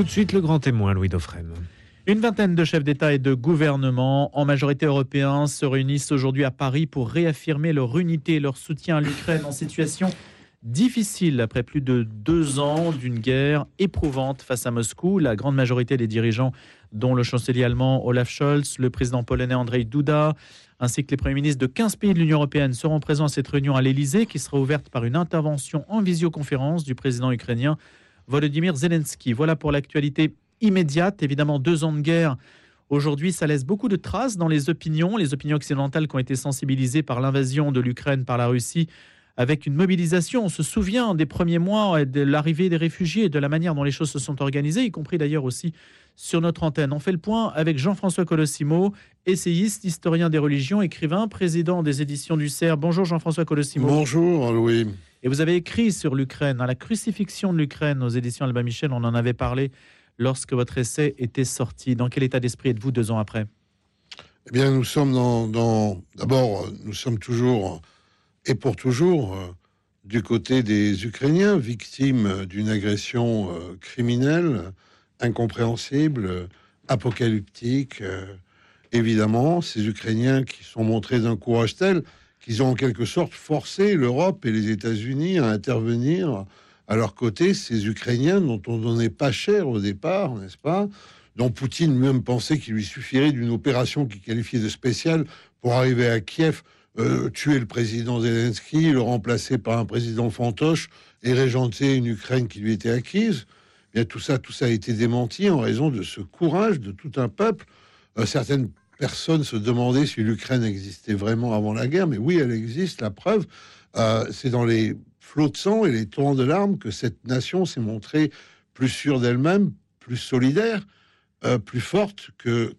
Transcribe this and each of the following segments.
Tout de suite, le grand témoin, Louis Dauphren. Une vingtaine de chefs d'État et de gouvernement, en majorité européens, se réunissent aujourd'hui à Paris pour réaffirmer leur unité et leur soutien à l'Ukraine en situation difficile après plus de deux ans d'une guerre éprouvante face à Moscou. La grande majorité des dirigeants, dont le chancelier allemand Olaf Scholz, le président polonais Andrzej Duda, ainsi que les premiers ministres de 15 pays de l'Union européenne seront présents à cette réunion à l'Élysée qui sera ouverte par une intervention en visioconférence du président ukrainien Volodymyr Zelensky. Voilà pour l'actualité immédiate. Évidemment, deux ans de guerre. Aujourd'hui, ça laisse beaucoup de traces dans les opinions, les opinions occidentales qui ont été sensibilisées par l'invasion de l'Ukraine par la Russie, avec une mobilisation. On se souvient des premiers mois de l'arrivée des réfugiés, de la manière dont les choses se sont organisées, y compris d'ailleurs aussi sur notre antenne. On fait le point avec Jean-François Colossimo, essayiste, historien des religions, écrivain, président des éditions du CERF. Bonjour Jean-François Colossimo. Bonjour Louis. Et vous avez écrit sur l'Ukraine, la crucifixion de l'Ukraine aux éditions Albin Michel, on en avait parlé lorsque votre essai était sorti. Dans quel état d'esprit êtes-vous deux ans après? Eh bien, nous sommes dans. D'abord, nous sommes toujours, et pour toujours, euh, du côté des Ukrainiens, victimes d'une agression euh, criminelle, incompréhensible, apocalyptique. Euh, évidemment, ces Ukrainiens qui sont montrés d'un courage tel qu'ils ont en quelque sorte forcé l'Europe et les États-Unis à intervenir à leur côté, ces Ukrainiens dont on donnait pas cher au départ, n'est-ce pas? Dont Poutine même pensait qu'il lui suffirait d'une opération qu'il qualifiait de spéciale pour arriver à Kiev, euh, tuer le président Zelensky, le remplacer par un président fantoche et régenter une Ukraine qui lui était acquise. Eh bien tout ça, tout ça a été démenti en raison de ce courage de tout un peuple. Euh, certaines personne se demandait si l'Ukraine existait vraiment avant la guerre, mais oui, elle existe. La preuve, euh, c'est dans les flots de sang et les torrents de larmes que cette nation s'est montrée plus sûre d'elle-même, plus solidaire, euh, plus forte que,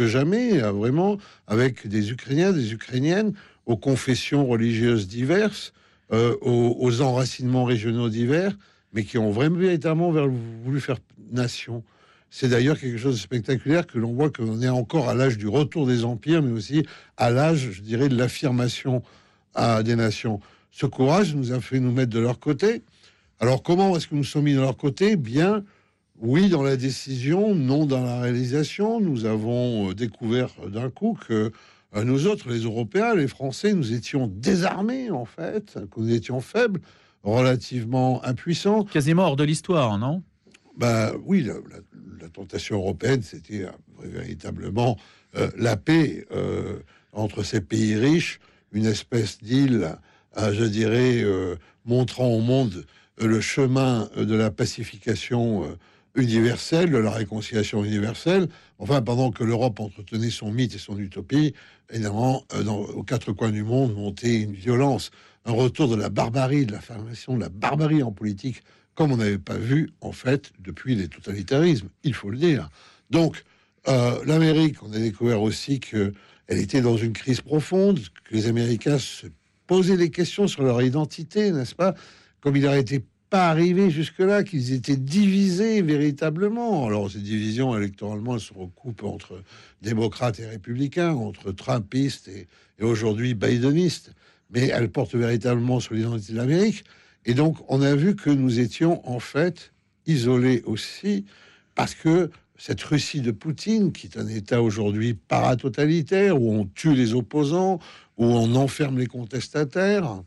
jamais, euh, vraiment, avec des Ukrainiens, des Ukrainiennes, aux confessions religieuses diverses, aux, aux, enracinements régionaux divers, mais qui ont vraiment véritablement voulu faire nation. C'est d'ailleurs quelque chose de spectaculaire que l'on voit qu'on est encore à l'âge du retour des empires, mais aussi à l'âge, je dirais, de l'affirmation des nations. Ce courage nous a fait nous mettre de leur côté. Alors comment est-ce que nous sommes mis de leur côté? Bien, oui, dans la décision, non dans la réalisation. Nous avons euh, découvert d'un coup que euh, nous autres, les Européens, les Français, nous étions désarmés en fait, que nous étions faibles, relativement impuissants. Quasiment hors de l'histoire, non? Bah oui, la, tentation européenne, c'était véritablement euh, la paix euh, entre ces pays riches, une espèce d'île, euh, je dirais, montrant au monde le chemin de la pacification universelle, de la réconciliation universelle. Enfin, pendant que l'Europe entretenait son mythe et son utopie, évidemment, aux quatre coins du monde montait une violence, un retour de la barbarie, de la formation de la barbarie en politique comme on n'avait pas vu, en fait, depuis les totalitarismes, il faut le dire. Donc, euh, l'Amérique, on a découvert aussi qu'elle était dans une crise profonde, que les Américains se posaient des questions sur leur identité, n'est-ce pas? Comme il n'était pas arrivé jusque-là, qu'ils étaient divisés véritablement. Alors, ces divisions, électoralement, elles se recoupent entre démocrates et républicains, entre trumpistes et, et aujourd'hui bidenistes, mais elles portent véritablement sur l'identité de l'Amérique. Et donc, on a vu que nous étions en fait isolés aussi, parce que cette Russie de Poutine, qui est un État aujourd'hui paratotalitaire, où on tue les opposants, où on enferme les contestataires,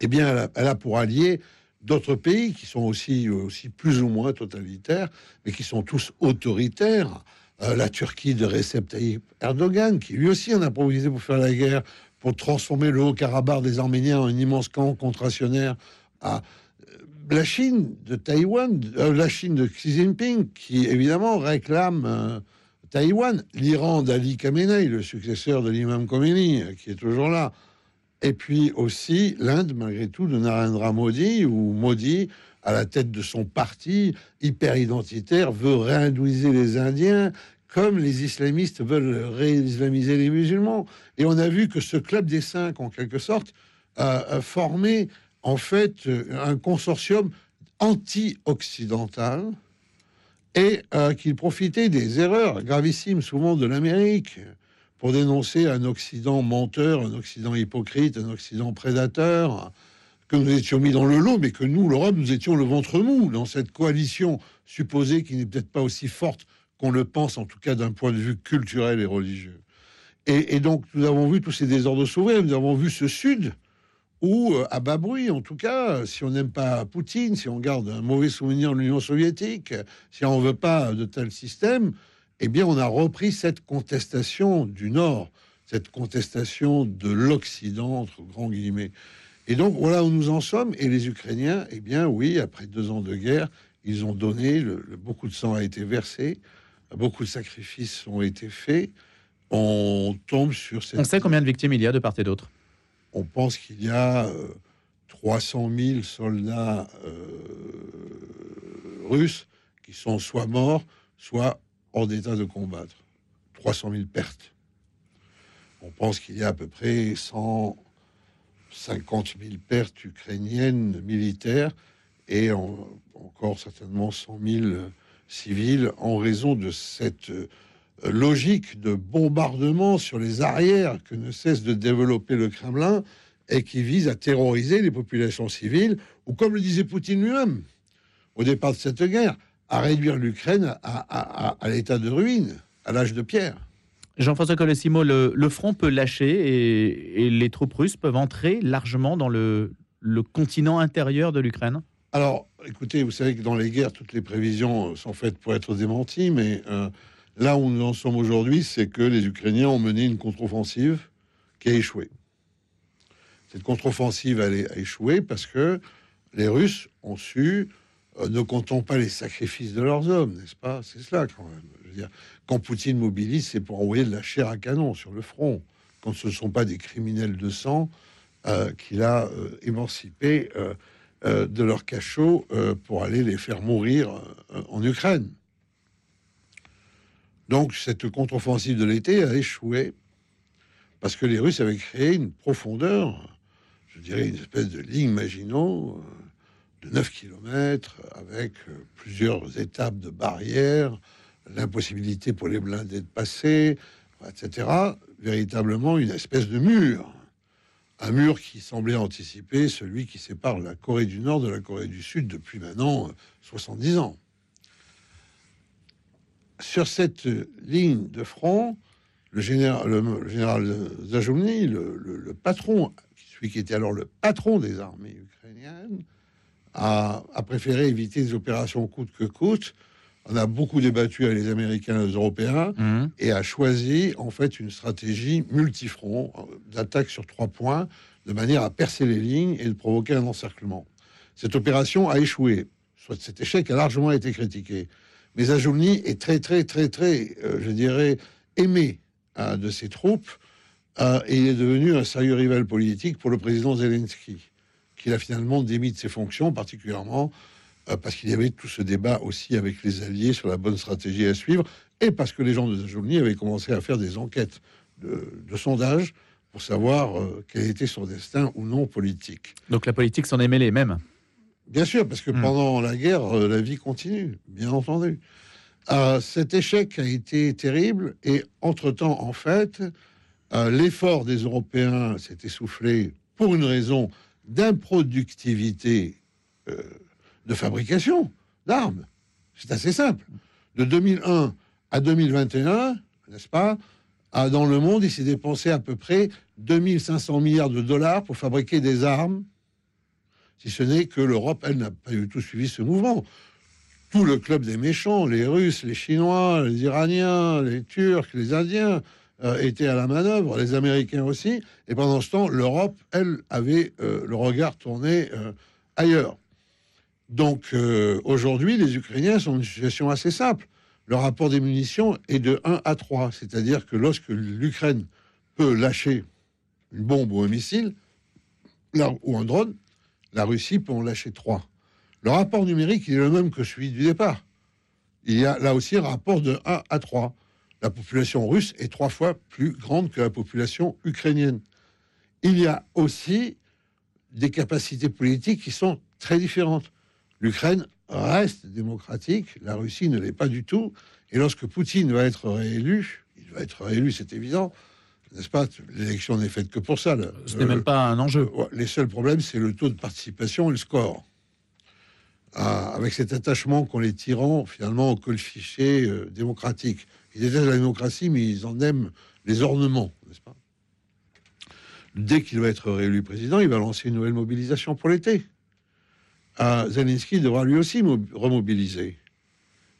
eh bien, elle a, pour allié d'autres pays qui sont aussi, aussi plus ou moins totalitaires, mais qui sont tous autoritaires. Euh, la Turquie de Recep Tayyip Erdogan, qui lui aussi en a improvisé pour faire la guerre pour transformer le Haut-Karabakh des Arméniens en un immense camp contractionnaire à euh, la Chine de Taïwan, euh, la Chine de Xi Jinping, qui évidemment réclame euh, Taïwan, l'Iran d'Ali Khamenei, le successeur de l'imam Khomeini, qui est toujours là, et puis aussi l'Inde, malgré tout, de Narendra Modi, ou Modi, à la tête de son parti hyper identitaire, veut réhindouiser les Indiens, comme les islamistes veulent réislamiser les musulmans. Et on a vu que ce club des cinq, en quelque sorte, a, formé en fait un consortium anti-occidental et euh, qu'il profitait des erreurs gravissimes souvent de l'Amérique pour dénoncer un Occident menteur, un Occident hypocrite, un Occident prédateur, que nous étions mis dans le lot, mais que nous, l'Europe, nous étions le ventre mou dans cette coalition supposée qui n'est peut-être pas aussi forte qu'on le pense, en tout cas d'un point de vue culturel et religieux. Et, donc, nous avons vu tous ces désordres s'ouvrir, nous avons vu ce Sud, où, euh, à bas bruit, en tout cas, si on n'aime pas Poutine, si on garde un mauvais souvenir de l'Union soviétique, si on ne veut pas de tel système, eh bien, on a repris cette contestation du Nord, cette contestation de l'Occident, entre grands guillemets. Et donc, voilà où nous en sommes. Et les Ukrainiens, eh bien, oui, après deux ans de guerre, ils ont donné, beaucoup de sang a été versé, beaucoup de sacrifices ont été faits. On tombe sur cette... On sait combien de victimes il y a de part et d'autre? On pense qu'il y a 300 euh, 000 soldats euh, russes qui sont soit morts, soit hors d'état de combattre. 300 000 pertes. On pense qu'il y a à peu près 100 50 000 pertes ukrainiennes militaires et encore certainement 100 000 civils en raison de cette euh, logique de bombardement sur les arrières que ne cesse de développer le Kremlin et qui vise à terroriser les populations civiles, ou comme le disait Poutine lui-même au départ de cette guerre, à réduire l'Ukraine à l'état de ruine, à l'âge de pierre. Jean-François Colosimo, le, front peut lâcher et, les troupes russes peuvent entrer largement dans le, continent intérieur de l'Ukraine? Alors, écoutez, vous savez que dans les guerres, toutes les prévisions sont faites pour être démenties, mais euh, là où nous en sommes aujourd'hui, c'est que les Ukrainiens ont mené une contre-offensive qui a échoué. Cette contre-offensive a échoué parce que les Russes ont su, euh, ne comptant pas les sacrifices de leurs hommes, n'est-ce pas? C'est cela quand même. Quand Poutine mobilise, c'est pour envoyer de la chair à canon sur le front, quand ce ne sont pas des criminels de sang euh, qu'il a euh, émancipés euh, de leur cachot pour aller les faire mourir en Ukraine. Donc cette contre-offensive de l'été a échoué parce que les Russes avaient créé une profondeur, je dirais une espèce de ligne Maginot de 9 km avec plusieurs étapes de barrières, l'impossibilité pour les blindés de passer, etc. Véritablement une espèce de mur. Un mur qui semblait anticiper celui qui sépare la Corée du Nord de la Corée du Sud depuis maintenant 70 ans. Sur cette ligne de front, le général, le, le, patron, celui qui était alors le patron des armées ukrainiennes, a, a préféré éviter des opérations coûte que coûte on a beaucoup débattu avec les Américains et les Européens mhm. et a choisi en fait une stratégie multifront euh, d'attaque sur trois points de manière à percer les lignes et de provoquer un encerclement. Cette opération a échoué. Soit cet échec a largement été critiqué. Mais Ajoulny est très très très très, euh, je dirais, aimé hein, de ses troupes euh, et il est devenu un sérieux rival politique pour le président Zelensky, qu'il a finalement démis de ses fonctions, particulièrement parce qu'il y avait tout ce débat aussi avec les alliés sur la bonne stratégie à suivre, et parce que les gens de Zajolny avaient commencé à faire des enquêtes de, de sondage pour savoir euh, quel était son destin ou non politique. Donc la politique s'en est mêlée même Bien sûr, parce que hmm. pendant la guerre, euh, la vie continue, bien entendu. cet échec a été terrible, et entre-temps, en fait, l'effort des Européens s'est essoufflé pour une raison d'improductivité de fabrication d'armes. C'est assez simple. De 2001 à 2021, n'est-ce pas Dans le monde, il s'est dépensé à peu près 2500 milliards de dollars pour fabriquer des armes, si ce n'est que l'Europe, elle, n'a pas du tout suivi ce mouvement. Tout le club des méchants, les Russes, les Chinois, les Iraniens, les Turcs, les Indiens, euh, étaient à la manœuvre, les Américains aussi. Et pendant ce temps, l'Europe, elle, avait euh, le regard tourné euh, ailleurs. Donc euh, aujourd'hui, les Ukrainiens sont dans une situation assez simple. Le rapport des munitions est de 1 à 3, c'est-à-dire que lorsque l'Ukraine peut lâcher une bombe ou un missile ou un drone, la Russie peut en lâcher 3. Le rapport numérique est le même que celui du départ. Il y a là aussi un rapport de 1 à 3. La population russe est trois fois plus grande que la population ukrainienne. Il y a aussi des capacités politiques qui sont très différentes l'Ukraine reste démocratique, la Russie ne l'est pas du tout. Et lorsque Poutine va être réélu, il va être réélu, c'est évident, n'est-ce pas? L'élection n'est faite que pour ça. Ce n'est même pas un enjeu. les seuls problèmes, c'est le taux de participation et le score. Ah, avec cet attachement qu'ont les tyrans, finalement, au col fichier euh, démocratique. Ils détestent la démocratie, mais ils en aiment les ornements, n'est-ce pas? Dès qu'il va être réélu président, il va lancer une nouvelle mobilisation pour l'été. Ah, Zelensky devra lui aussi remobiliser.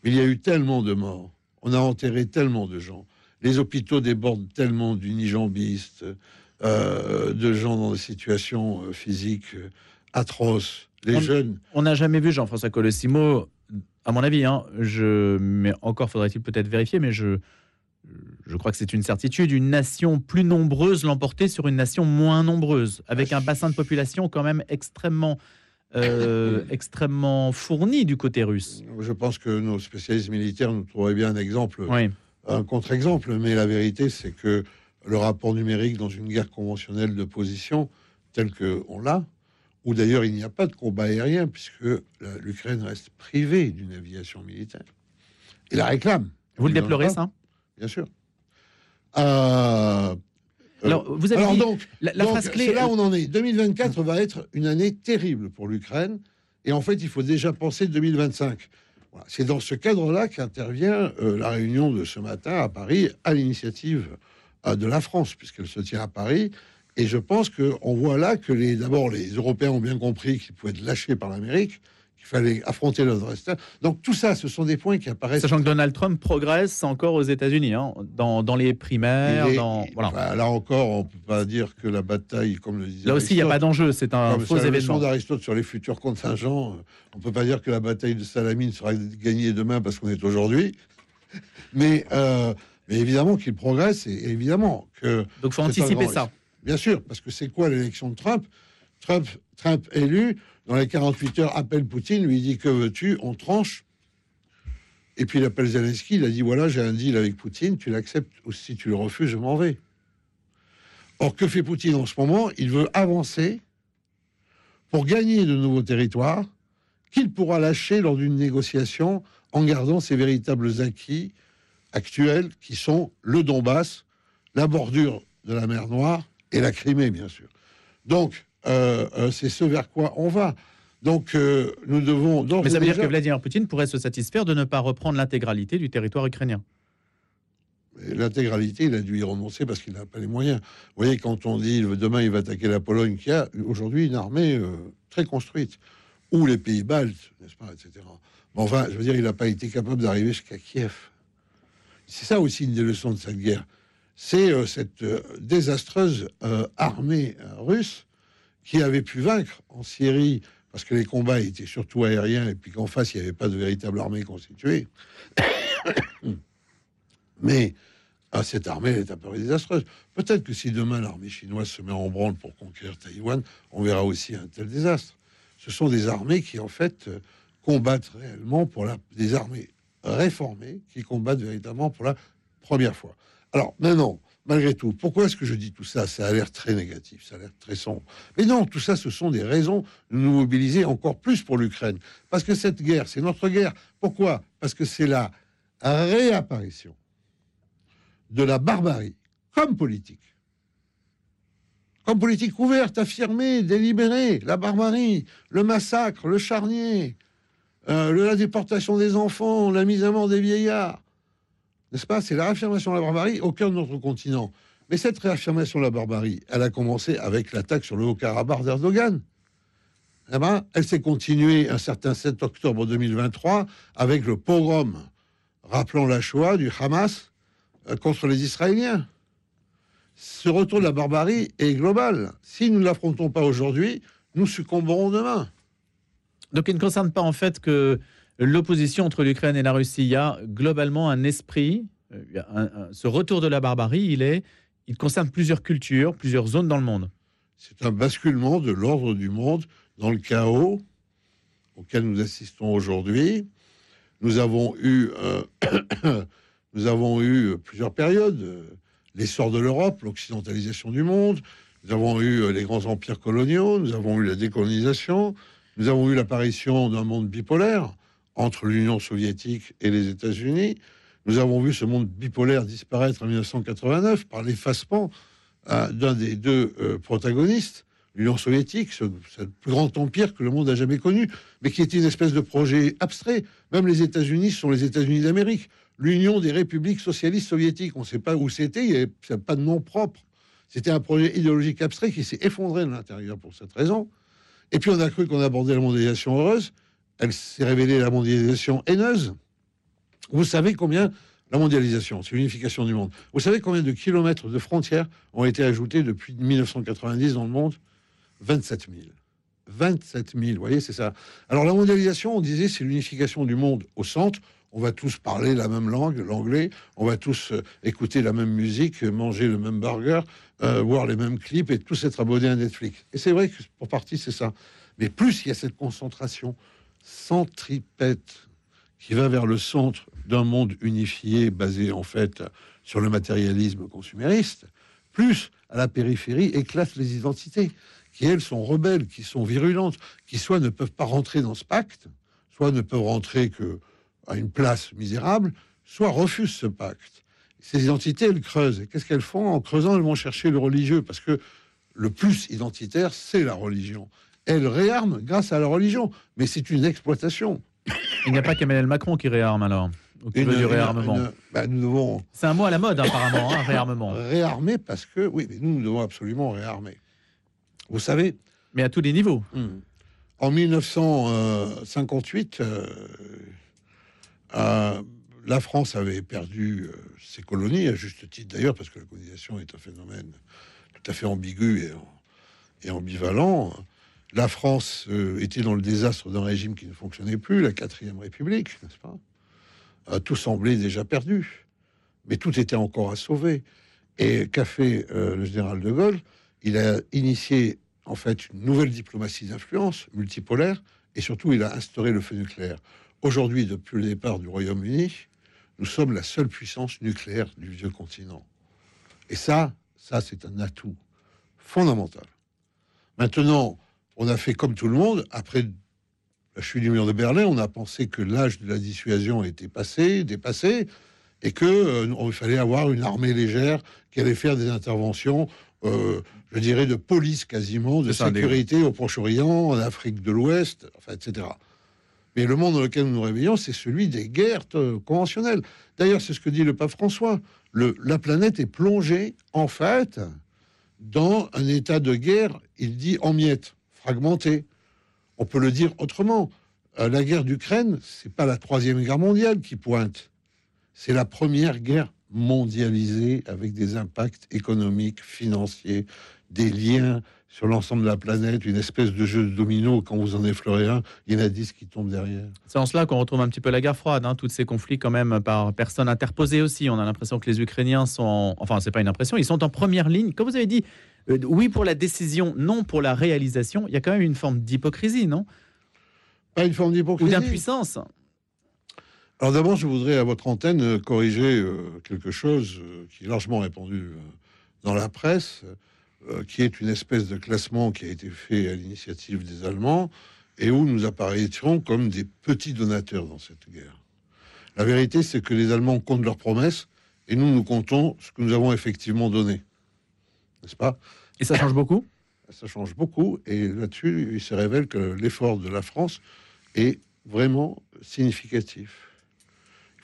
Mais il y a eu tellement de morts, on a enterré tellement de gens, les hôpitaux débordent tellement d'unijambistes, euh, de gens dans des situations euh, physiques euh, atroces. Les jeunes. On n'a jamais vu Jean-François Colossimo, à mon avis, hein, je, mais encore faudrait-il peut-être vérifier, mais je, je crois que c'est une certitude, une nation plus nombreuse l'emporter sur une nation moins nombreuse, avec un bassin de population quand même extrêmement euh, extrêmement fourni du côté russe. Je pense que nos spécialistes militaires nous trouveraient bien un exemple, un contre-exemple, mais la vérité, c'est que le rapport numérique dans une guerre conventionnelle de position, telle qu'on l'a, où d'ailleurs il n'y a pas de combat aérien, puisque l'Ukraine reste privée d'une aviation militaire, et la réclame. Vous le déplorez, ça? Bien sûr. Euh, euh, alors, vous avez donc, la, clé. C'est là où on en est. 2024 va être une année terrible pour l'Ukraine. Et en fait, il faut déjà penser 2025. C'est dans ce cadre-là qu'intervient euh, la réunion de ce matin à Paris à l'initiative euh, de la France, puisqu'elle se tient à Paris. Et je pense qu'on voit là que les, d'abord les Européens ont bien compris qu'ils pouvaient être lâchés par l'Amérique il fallait affronter le reste. Donc tout ça, ce sont des points qui apparaissent. Sachant que Donald Trump progresse encore aux États-Unis, hein, dans, dans, les primaires. dans, voilà. Bah, là encore, on ne peut pas dire que la bataille, comme le disait. Là aussi, il n'y a pas d'enjeu, c'est un faux événement. d'Aristote sur les futurs contingents, euh, on ne peut pas dire que la bataille de Salamine sera gagnée demain parce qu'on est aujourd'hui. Mais, euh, mais évidemment qu'il progresse et, évidemment que. Donc il faut anticiper ça. Bien sûr, parce que c'est quoi l'élection de Trump? Trump, Trump élu, dans les 48 heures, appelle Poutine, lui dit Que veux-tu? On tranche. Et puis il appelle Zelensky, il a dit Voilà, j'ai un deal avec Poutine, tu l'acceptes, ou si tu le refuses, je m'en vais. Or, que fait Poutine en ce moment? Il veut avancer pour gagner de nouveaux territoires qu'il pourra lâcher lors d'une négociation en gardant ses véritables acquis actuels qui sont le Donbass, la bordure de la mer Noire et la Crimée, bien sûr. Donc, c'est ce vers quoi on va. Donc, euh, nous devons. Mais ça veut dire que Vladimir Poutine pourrait se satisfaire de ne pas reprendre l'intégralité du territoire ukrainien. L'intégralité, il a dû y renoncer parce qu'il n'a pas les moyens. Vous voyez, quand on dit demain il va attaquer la Pologne, qui a aujourd'hui une armée très construite, ou les pays baltes, n'est-ce pas, etc. Mais enfin, je veux dire, il n'a pas été capable d'arriver jusqu'à Kiev. C'est ça aussi une des leçons de cette guerre. C'est cette désastreuse armée russe qui avait pu vaincre en Syrie, parce que les combats étaient surtout aériens, et puis qu'en face, il n'y avait pas de véritable armée constituée. Mais ah, cette armée est un peu désastreuse. Peut-être que si demain l'armée chinoise se met en branle pour conquérir Taïwan, on verra aussi un tel désastre. Ce sont des armées qui, en fait, combattent réellement pour la... des armées réformées qui combattent véritablement pour la première fois. Alors maintenant, malgré tout. Pourquoi est-ce que je dis tout ça? Ça a l'air très négatif, ça a l'air très sombre. Mais non, tout ça, ce sont des raisons de nous mobiliser encore plus pour l'Ukraine. Parce que cette guerre, c'est notre guerre. Pourquoi? Parce que c'est la réapparition de la barbarie comme politique. Comme politique ouverte, affirmée, délibérée, la barbarie, le massacre, le charnier, euh, la déportation des enfants, la mise à mort des vieillards, n'est-ce pas? C'est la réaffirmation de la barbarie au cœur de notre continent. Mais cette réaffirmation de la barbarie, elle a commencé avec l'attaque sur le Haut-Karabakh d'Erdogan. Eh ben, elle s'est continuée un certain 7 octobre 2023 avec le pogrom rappelant la Shoah du Hamas euh, contre les Israéliens. Ce retour de la barbarie est global. Si nous ne l'affrontons pas aujourd'hui, nous succomberons demain. Donc il ne concerne pas en fait que l'opposition entre l'Ukraine et la Russie. Il y a globalement un esprit, euh, ce retour de la barbarie, il, est, il concerne plusieurs cultures, plusieurs zones dans le monde. C'est un basculement de l'ordre du monde dans le chaos auquel nous assistons aujourd'hui. Nous avons eu, euh, nous avons eu plusieurs périodes. L'essor de l'Europe, l'occidentalisation du monde. Nous avons eu les grands empires coloniaux. Nous avons eu la décolonisation. Nous avons eu l'apparition d'un monde bipolaire entre l'Union soviétique et les États-Unis. Nous avons vu ce monde bipolaire disparaître en 1989 par l'effacement euh, d'un des deux euh, protagonistes, l'Union soviétique, ce, ce, plus grand empire que le monde a jamais connu, mais qui était une espèce de projet abstrait. Même les États-Unis sont les États-Unis d'Amérique. L'Union des républiques socialistes soviétiques, on ne sait pas où c'était, il n'y avait pas de nom propre. C'était un projet idéologique abstrait qui s'est effondré de l'intérieur pour cette raison. Et puis on a cru qu'on abordait la mondialisation heureuse. Elle s'est révélée la mondialisation haineuse. Vous savez combien la mondialisation, c'est l'unification du monde. Vous savez combien de kilomètres de frontières ont été ajoutés depuis 1990 dans le monde? 27 000. 27 000, vous voyez, c'est ça. Alors la mondialisation, on disait, c'est l'unification du monde au centre. On va tous parler la même langue, l'anglais. On va tous euh, écouter la même musique, manger le même burger, euh, voir les mêmes clips et tous être abonnés à Netflix. Et c'est vrai que pour partie, c'est ça. Mais plus il y a cette concentration centripète qui va vers le centre d'un monde unifié basé en fait sur le matérialisme consumériste, plus à la périphérie éclatent les identités qui elles sont rebelles, qui sont virulentes, qui soit ne peuvent pas rentrer dans ce pacte, soit ne peuvent rentrer que à une place misérable, soit refusent ce pacte. Ces identités, elles creusent. Qu'est-ce qu'elles font? En creusant, elles vont chercher le religieux, parce que le plus identitaire, c'est la religion. Elles réarment grâce à la religion, mais c'est une exploitation. Il n'y a pas qu'Emmanuel Macron qui réarme alors une, du réarmement. Bah, nous devons. C'est un mot à la mode apparemment, hein, réarmement. Réarmer parce que oui, mais nous, nous devons absolument réarmer. Vous savez. Mais à tous les niveaux. Hmm. En 1958, euh, euh, la France avait perdu euh, ses colonies, à juste titre d'ailleurs, parce que la colonisation est un phénomène tout à fait ambigu et, et ambivalent. La France était dans le désastre d'un régime qui ne fonctionnait plus, la quatrième République, n'est-ce pas? Tout semblait déjà perdu, mais tout était encore à sauver. Et qu'a fait le général de Gaulle? Il a initié en fait une nouvelle diplomatie d'influence multipolaire et surtout il a instauré le feu nucléaire. Aujourd'hui, depuis le départ du Royaume-Uni, nous sommes la seule puissance nucléaire du vieux continent. Et ça, ça c'est un atout fondamental. Maintenant, on a fait comme tout le monde, après la chute du mur de Berlin, on a pensé que l'âge de la dissuasion était passé, dépassé, et qu'il euh, fallait avoir une armée légère qui allait faire des interventions euh, je dirais, de police quasiment, de sécurité au Proche-Orient, en Afrique de l'Ouest, enfin, etc. Mais le monde dans lequel nous nous réveillons, c'est celui des guerres euh, conventionnelles. D'ailleurs, c'est ce que dit le pape François. Le, la planète est plongée, en fait, dans un état de guerre, il dit en miettes, fragmenté. On peut le dire autrement. Euh, la guerre d'Ukraine, c'est pas la troisième guerre mondiale qui pointe, c'est la première guerre mondialisée avec des impacts économiques, financiers, des liens sur l'ensemble de la planète, une espèce de jeu de domino. Quand vous en effleurez un, il y en a dix qui tombent derrière. C'est en cela qu'on retrouve un petit peu la guerre froide, hein, tous ces conflits quand même par personnes interposées aussi. On a l'impression que les Ukrainiens sont, enfin, c'est pas une impression, ils sont en première ligne. Comme vous avez dit, euh, oui pour la décision, non pour la réalisation. Il y a quand même une forme d'hypocrisie, non? Pas une forme d'hypocrisie. Ou d'impuissance. Alors d'abord, je voudrais à votre antenne euh, corriger euh, quelque chose qui est largement répandu dans la presse, qui est une espèce de classement qui a été fait à l'initiative des Allemands et où nous apparaîtrons comme des petits donateurs dans cette guerre. La vérité, c'est que les Allemands comptent leurs promesses et nous, nous comptons ce que nous avons effectivement donné. N'est-ce pas? Et ça change beaucoup? Ça change beaucoup. Et là-dessus, il se révèle que l'effort de la France est vraiment significatif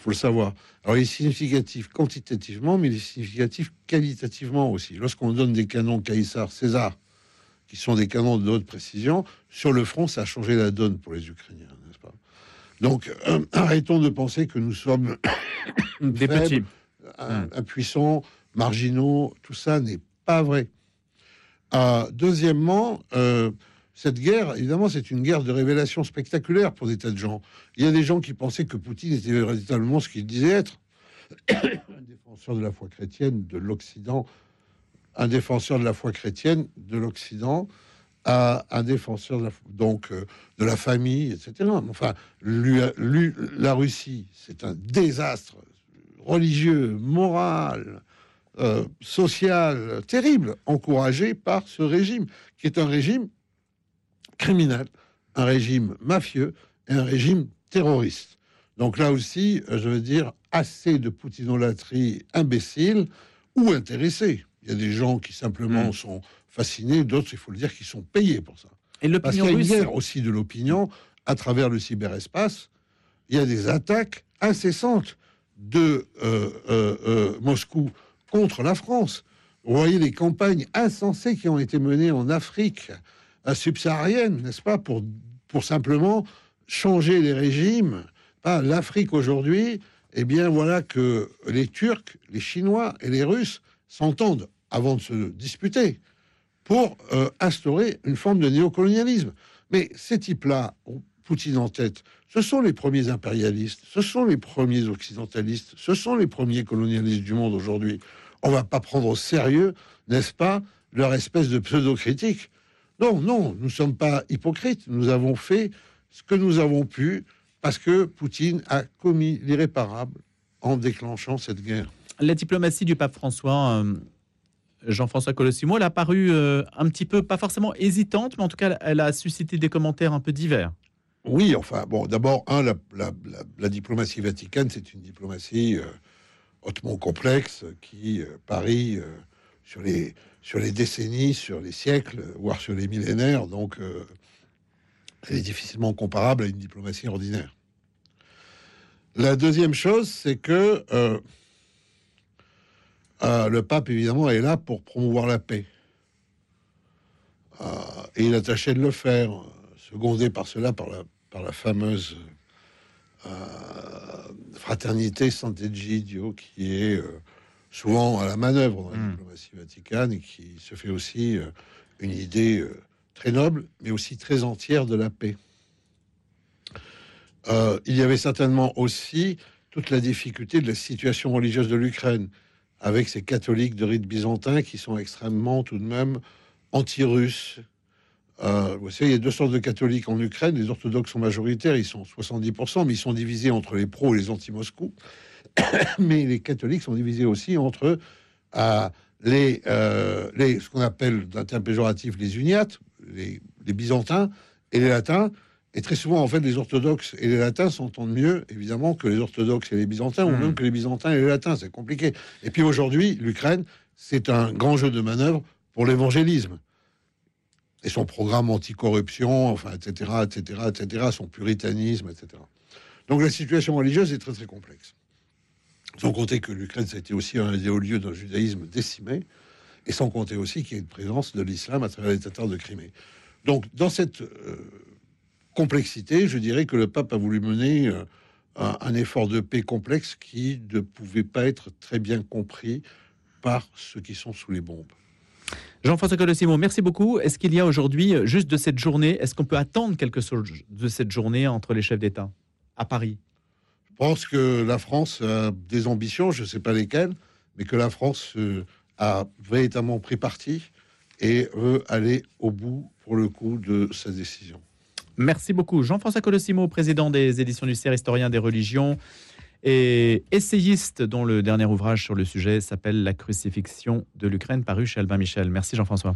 faut le savoir. Alors, il est significatif quantitativement, mais il est significatif qualitativement aussi. Lorsqu'on donne des canons Caïsar, César, qui sont des canons de haute précision, sur le front, ça a changé la donne pour les Ukrainiens, n'est-ce pas? Donc, euh, arrêtons de penser que nous sommes des petits, hmm. impuissants, marginaux. Tout ça n'est pas vrai. Euh, deuxièmement, cette guerre, évidemment, c'est une guerre de révélation spectaculaire pour des tas de gens. Il y a des gens qui pensaient que Poutine était véritablement ce qu'il disait être. un défenseur de la foi chrétienne de l'Occident, un défenseur de la foi chrétienne de l'Occident, un défenseur de la, donc euh, de la famille, etc. Enfin, la Russie, c'est un désastre religieux, moral, euh, social terrible, encouragé par ce régime, qui est un régime criminel, un régime mafieux et un régime terroriste. Donc là aussi, euh, je veux dire, assez de poutinolâtrie imbécile ou intéressée. Il y a des gens qui simplement mm. sont fascinés, d'autres, il faut le dire, qui sont payés pour ça. Et Parce qu'il y a une guerre aussi de l'opinion à travers le cyberespace. Il y a des attaques incessantes de euh, euh, Moscou contre la France. Vous voyez les campagnes insensées qui ont été menées en Afrique subsaharienne, n'est-ce pas, pour, pour simplement changer les régimes. L'Afrique aujourd'hui, eh bien voilà que les Turcs, les Chinois et les Russes s'entendent avant de se disputer pour euh, instaurer une forme de néocolonialisme. Mais ces types-là, Poutine en tête, ce sont les premiers impérialistes, ce sont les premiers occidentalistes, ce sont les premiers colonialistes du monde aujourd'hui. On va pas prendre au sérieux, n'est-ce pas, leur espèce de pseudo-critique. Non, non, nous ne sommes pas hypocrites. Nous avons fait ce que nous avons pu parce que Poutine a commis l'irréparable en déclenchant cette guerre. La diplomatie du pape François, euh, Jean-François Colossimo, elle a paru euh, un petit peu, pas forcément hésitante, mais en tout cas, elle a suscité des commentaires un peu divers. Oui, enfin, bon, d'abord, un, la, diplomatie vaticane, c'est une diplomatie euh, hautement complexe qui parie sur les sur les décennies, sur les siècles, voire sur les millénaires. Donc, euh, elle est difficilement comparable à une diplomatie ordinaire. La deuxième chose, c'est que euh, euh, le pape, évidemment, est là pour promouvoir la paix. et il a tâché de le faire, secondé par cela, par la, par la fameuse fraternité Sant'Egidio, qui est souvent à la manœuvre dans la hmm. diplomatie vaticane et qui se fait aussi euh, une idée euh, très noble, mais aussi très entière de la paix. Euh, il y avait certainement aussi toute la difficulté de la situation religieuse de l'Ukraine, avec ces catholiques de rite byzantin qui sont extrêmement tout de même anti-russes. Vous savez, il y a deux sortes de catholiques en Ukraine. Les orthodoxes sont majoritaires, ils sont 70%, mais ils sont divisés entre les pros et les anti-Moscou. mais les catholiques sont divisés aussi entre euh, les, euh, les, ce qu'on appelle d'un terme péjoratif les uniates, les, byzantins et les latins. Et très souvent, en fait, les orthodoxes et les latins s'entendent mieux, évidemment, que les orthodoxes et les byzantins, ou hmm. même que les byzantins et les latins. C'est compliqué. Et puis aujourd'hui, l'Ukraine, c'est un grand jeu de manœuvre pour l'évangélisme. Et son programme anticorruption, enfin, etc., etc., etc., son puritanisme, etc. Donc la situation religieuse est très, très complexe. Sans compter que l'Ukraine, ça a été aussi un des hauts lieux d'un judaïsme décimé, et sans compter aussi qu'il y a une présence de l'islam à travers les Tatars de Crimée. Donc, dans cette euh, complexité, je dirais que le pape a voulu mener euh, un, effort de paix complexe qui ne pouvait pas être très bien compris par ceux qui sont sous les bombes. Jean-François Colossimo, merci beaucoup. Est-ce qu'il y a aujourd'hui, juste de cette journée, est-ce qu'on peut attendre quelque chose de cette journée entre les chefs d'État à Paris? Je pense que la France a des ambitions, je ne sais pas lesquelles, mais que la France euh, a véritablement pris parti et veut aller au bout, pour le coup, de sa décision. Merci beaucoup. Jean-François Colossimo, président des éditions du CER, historien des religions et essayiste dont le dernier ouvrage sur le sujet s'appelle La crucifixion de l'Ukraine, paru chez Albin Michel. Merci Jean-François.